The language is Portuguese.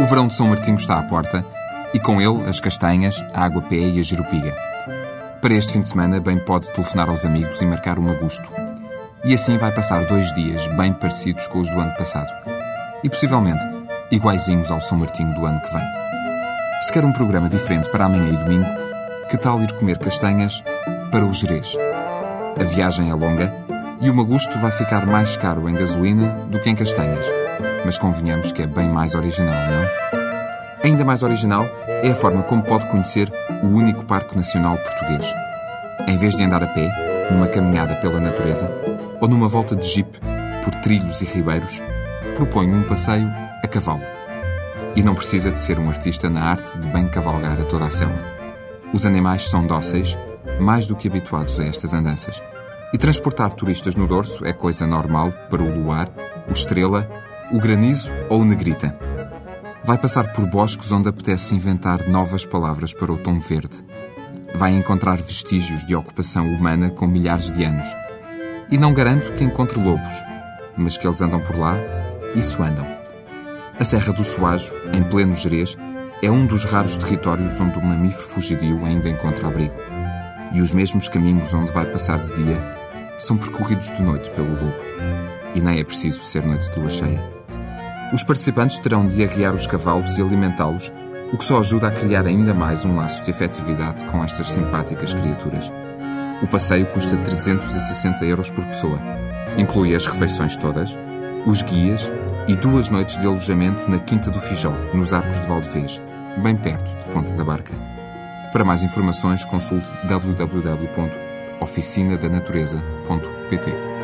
O verão de São Martinho está à porta e com ele as castanhas, a água-pé e a jerupiga. Para este fim de semana, bem pode telefonar aos amigos e marcar um agosto. E assim vai passar dois dias bem parecidos com os do ano passado. E possivelmente iguaizinhos ao São Martinho do ano que vem. Se quer um programa diferente para amanhã e domingo, que tal ir comer castanhas para o Jerez? A viagem é longa e o Magusto vai ficar mais caro em gasolina do que em castanhas. Mas convenhamos que é bem mais original, não? Ainda mais original é a forma como pode conhecer o único Parque Nacional português. Em vez de andar a pé, numa caminhada pela natureza, ou numa volta de jipe por trilhos e ribeiros, propõe um passeio a cavalo. E não precisa de ser um artista na arte de bem cavalgar a toda a selva. Os animais são dóceis, mais do que habituados a estas andanças. E transportar turistas no dorso é coisa normal para o luar, o estrela, o granizo ou o negrita. Vai passar por bosques onde apetece inventar novas palavras para o tom verde. Vai encontrar vestígios de ocupação humana com milhares de anos. E não garanto que encontre lobos, mas que eles andam por lá, isso andam. A Serra do Soajo, em pleno Jerez, é um dos raros territórios onde o mamífero fugidio ainda encontra abrigo. E os mesmos caminhos onde vai passar de dia são percorridos de noite pelo lobo. E nem é preciso ser noite de lua cheia. Os participantes terão de arriar os cavalos e alimentá-los, o que só ajuda a criar ainda mais um laço de afetividade com estas simpáticas criaturas. O passeio custa 360 euros por pessoa. Inclui as refeições todas, os guias e duas noites de alojamento na Quinta do Fijó, nos Arcos de Valdevez, bem perto de Ponta da Barca. Para mais informações, consulte www.oficinadanatureza.pt.